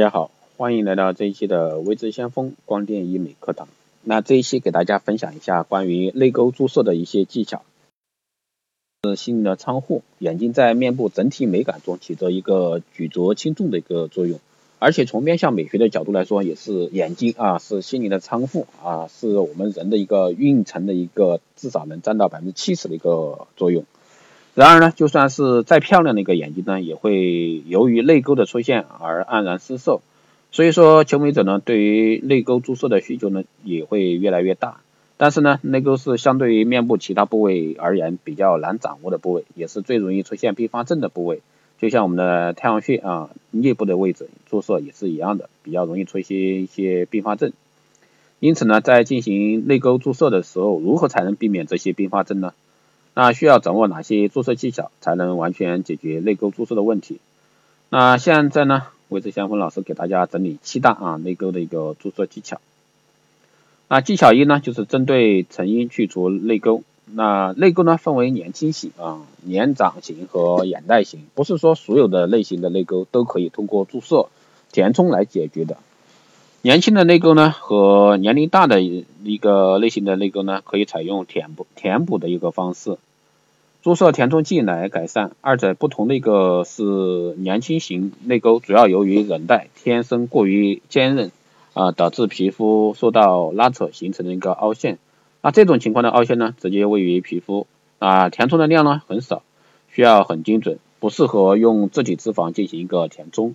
大家好，欢迎来到这一期的微知先锋光电医美课堂。那这一期给大家分享一下关于泪沟注射的一些技巧。是心灵的窗户，眼睛在面部整体美感中起着一个举足轻重的一个作用。而且从面相美学的角度来说，也是眼睛啊是心灵的仓库啊，是我们人的一个运程的一个至少能占到百分之七十的一个作用。然而呢，就算是再漂亮的一个眼睛呢，也会由于泪沟的出现而黯然失色。所以说，求美者呢对于泪沟注射的需求呢也会越来越大。但是呢，泪沟是相对于面部其他部位。而言比较难掌握的部位，也是最容易出现并发症的部位。就像我们的太阳穴啊，颞部的位。置注射也是一样的，比较容易出现一些并发症。因此呢，在进行泪沟注射的时候，如何才能避免这些并发症呢？那需要掌握哪些注射技巧，才能完全解决泪沟注射的问题？那现在呢，微智先锋老师给大家整理七大啊泪沟的一个注射技巧。那技巧一呢，就是针对成因去除泪沟。那泪沟呢，分为年轻型啊、年长型和眼袋型，不是说所有的类型的泪沟都可以通过注射、填充来解决的。年轻的泪沟呢，和年龄大的一个类型的泪沟呢，可以采用填补、填补的一个方式，注射填充剂来改善。二者不同的一个是年轻型泪沟，主要由于韧带天生过于坚韧啊，导致皮肤受到拉扯形成的一个凹陷。那这种情况的凹陷呢，直接位于皮肤啊，填充的量呢很少，需要很精准，不适合用自体脂肪进行一个填充。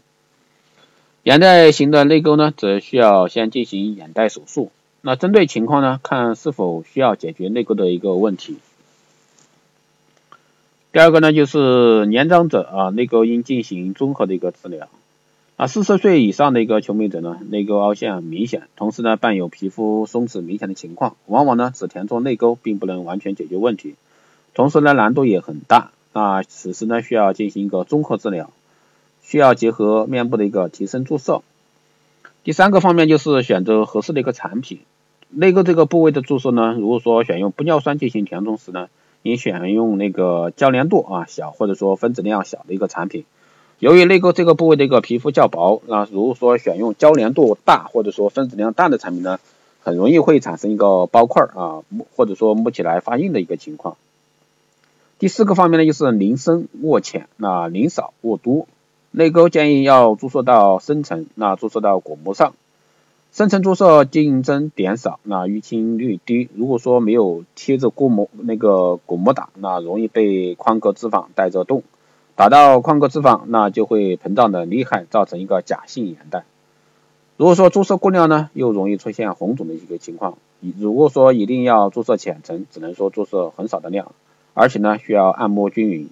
眼袋型的泪沟呢，则需要先进行眼袋手术。那针对情况呢，看是否需要解决泪沟的一个问题。第二个呢，就是年长者啊，泪沟应进行综合的一个治疗。啊，四十岁以上的一个求美者呢，泪沟凹陷明显，同时呢伴有皮肤松弛明显的情况，往往呢只填充泪沟并不能完全解决问题，同时呢难度也很大。那此时呢需要进行一个综合治疗，需要结合面部的一个提升注射。第三个方面就是选择合适的一个产品，泪沟这个部位的注射呢，如果说选用玻尿酸进行填充时呢，你选用那个交联度啊小或者说分子量小的一个产品。由于泪沟这个部位的一个皮肤较薄，那如果说选用交联度大或者说分子量大的产品呢，很容易会产生一个包块啊，或者说摸起来发硬的一个情况。第四个方面呢，就是零深握浅，那零少握多。泪沟建议要注射到深层，那注射到果膜上。深层注射竞争点少，那淤青率低。如果说没有贴着果膜那个果膜打，那容易被眶隔脂肪带着动。打到眶隔脂肪，那就会膨胀的厉害，造成一个假性眼袋。如果说注射过量呢，又容易出现红肿的一个情况。如果说一定要注射浅层，只能说注射很少的量，而且呢需要按摩均匀。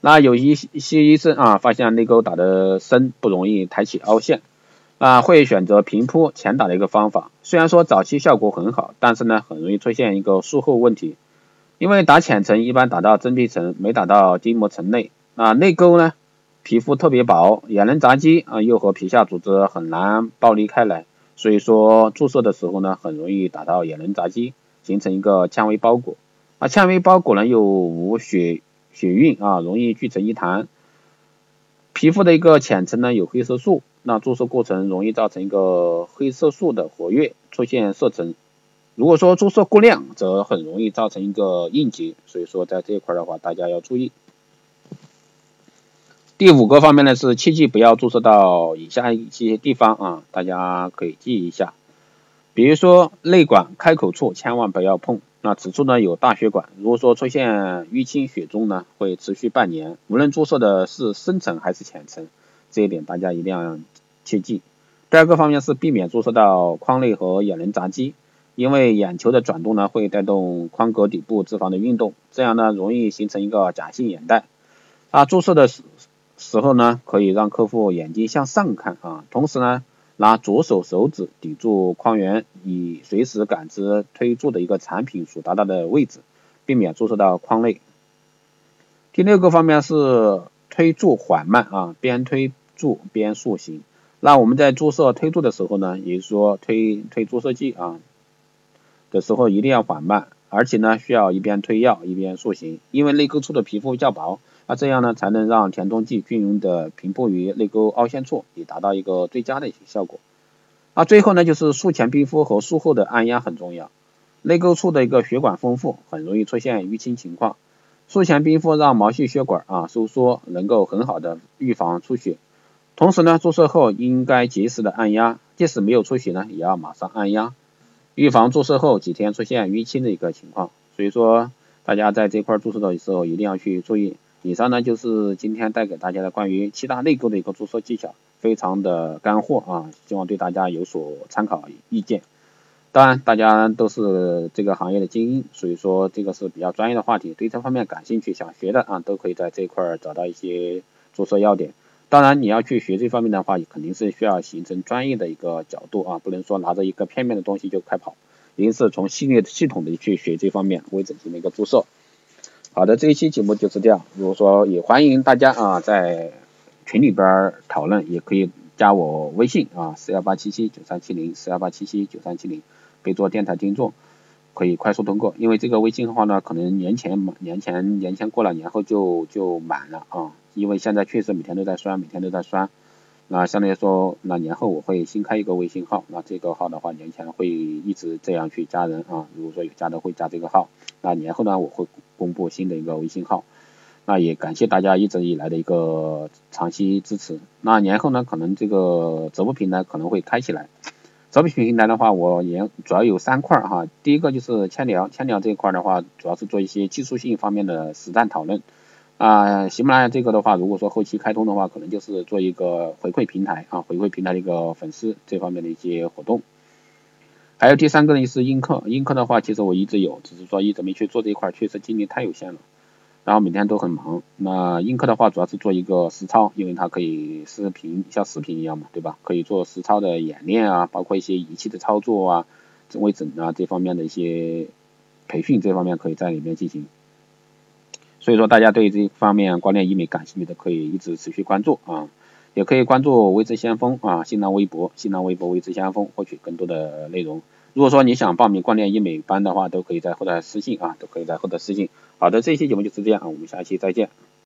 那有一些医生啊，发现泪沟打的深不容易抬起凹陷，啊会选择平铺浅打的一个方法。虽然说早期效果很好，但是呢很容易出现一个术后问题。因为打浅层一般打到真皮层，没打到筋膜层内。啊，内沟呢，皮肤特别薄，眼轮匝肌啊又和皮下组织很难剥离开来，所以说注射的时候呢，很容易打到眼轮匝肌，形成一个纤维包裹。啊，纤维包裹呢又无血血运啊，容易聚成一团。皮肤的一个浅层呢有黑色素，那注射过程容易造成一个黑色素的活跃，出现色沉。如果说注射过量，则很容易造成一个硬结，所以说在这一块的话，大家要注意。第五个方面呢是切记不要注射到以下一些地方啊，大家可以记一下。比如说泪管开口处千万不要碰，那此处呢有大血管，如果说出现淤青血肿呢，会持续半年，无论注射的是深层还是浅层，这一点大家一定要切记。第二个方面是避免注射到眶内和眼轮匝肌。因为眼球的转动呢，会带动眶隔底部脂肪的运动，这样呢容易形成一个假性眼袋。啊，注射的时时候呢，可以让客户眼睛向上看啊，同时呢，拿左手手指抵住框缘，以随时感知推注的一个产品所达到的位置，避免注射到框内。第六个方面是推注缓慢啊，边推注边塑形。那我们在注射推注的时候呢，也就是说推推注射剂啊。的时候一定要缓慢，而且呢需要一边推药一边塑形，因为泪沟处的皮肤较薄那这样呢才能让填充剂均匀的平铺于泪沟凹陷处，以达到一个最佳的一些效果。那最后呢就是术前冰敷和术后的按压很重要。泪沟处的一个血管丰富，很容易出现淤青情况。术前冰敷让毛细血管啊收缩，能够很好的预防出血。同时呢，注射后应该及时的按压，即使没有出血呢，也要马上按压，预防注射后几天出现淤青的一个情况。所以说，大家在这块注射的时候一定要去注意。以上呢就是今天带给大家的关于七大内沟的一个注射技巧，非常的干货啊，希望对大家有所参考意见。当然，大家都是这个行业的精英，所以说这个是比较专业的话题，对这方面感兴趣、想学的啊，都可以在这块儿找到一些注射要点。当然，你要去学这方面的话，肯定是需要形成专业的一个角度啊，不能说拿着一个片面的东西就开跑，一定是从系列系统的去学这方面微整形的一个注射。好的，这一期节目就是这样。如果说也欢迎大家啊在群里边讨论，也可以加我微信啊四幺八七七九三七零四幺八七七九三七零。备注电台听众，可以快速通过，因为这个微信的话呢，可能年前年前年前过了，年后就就满了啊。因为现在确实每天都在刷，每天都在刷。那相对来说，那年后我会新开一个微信号，那这个号的话，年前会一直这样去加人啊。如果说有加的会加这个号，那年后呢，我会公布新的一个微信号。那也感谢大家一直以来的一个长期支持。那年后呢，可能这个直播平台可能会开起来。直播平台的话，我也主要有三块哈。第一个就是千聊，千聊这一块的话，主要是做一些技术性方面的实战讨论。啊，喜马拉雅这个的话，如果说后期开通的话，可能就是做一个回馈平台啊，回馈平台的一个粉丝这方面的一些活动。还有第三个呢，是映客，映客的话，其实我一直有，只是说一直没去做这一块，确实精力太有限了。然后每天都很忙，那映客的话主要是做一个实操，因为它可以视频像视频一样嘛，对吧？可以做实操的演练啊，包括一些仪器的操作啊、微整啊这方面的一些培训，这方面可以在里面进行。所以说大家对这方面光电医美感兴趣的，可以一直持续关注啊，也可以关注微知先锋啊，新浪微博、新浪微博微知先锋获取更多的内容。如果说你想报名光电医美班的话，都可以在后台私信啊，都可以在后台私信。好的，这期节目就是这样啊，我们下期再见。